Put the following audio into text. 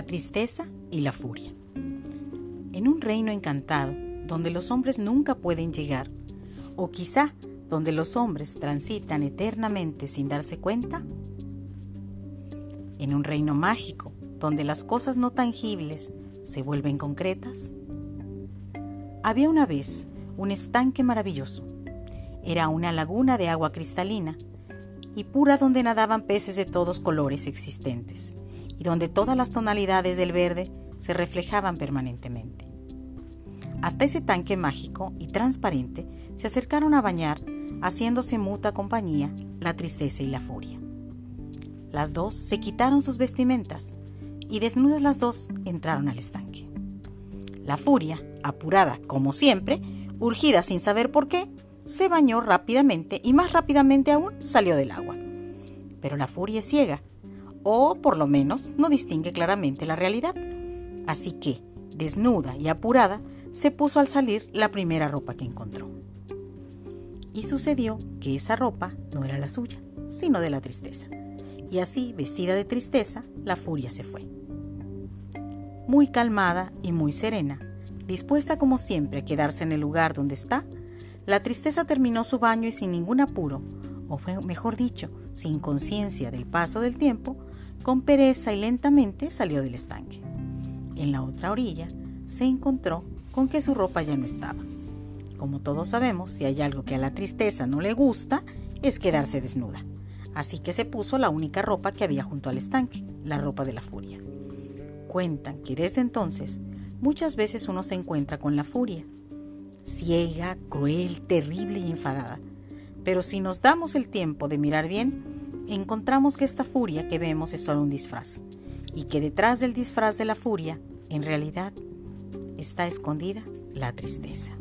La tristeza y la furia. En un reino encantado, donde los hombres nunca pueden llegar, o quizá donde los hombres transitan eternamente sin darse cuenta, en un reino mágico, donde las cosas no tangibles se vuelven concretas, había una vez un estanque maravilloso. Era una laguna de agua cristalina y pura donde nadaban peces de todos colores existentes y donde todas las tonalidades del verde se reflejaban permanentemente. Hasta ese tanque mágico y transparente se acercaron a bañar, haciéndose muta compañía la tristeza y la furia. Las dos se quitaron sus vestimentas y desnudas las dos entraron al estanque. La furia, apurada como siempre, urgida sin saber por qué, se bañó rápidamente y más rápidamente aún salió del agua. Pero la furia es ciega, o por lo menos no distingue claramente la realidad. Así que, desnuda y apurada, se puso al salir la primera ropa que encontró. Y sucedió que esa ropa no era la suya, sino de la tristeza. Y así, vestida de tristeza, la furia se fue. Muy calmada y muy serena, dispuesta como siempre a quedarse en el lugar donde está, la tristeza terminó su baño y sin ningún apuro, o mejor dicho, sin conciencia del paso del tiempo, con pereza y lentamente salió del estanque. En la otra orilla se encontró con que su ropa ya no estaba. Como todos sabemos, si hay algo que a la tristeza no le gusta, es quedarse desnuda. Así que se puso la única ropa que había junto al estanque, la ropa de la furia. Cuentan que desde entonces muchas veces uno se encuentra con la furia, ciega, cruel, terrible y enfadada. Pero si nos damos el tiempo de mirar bien, encontramos que esta furia que vemos es solo un disfraz, y que detrás del disfraz de la furia, en realidad, está escondida la tristeza.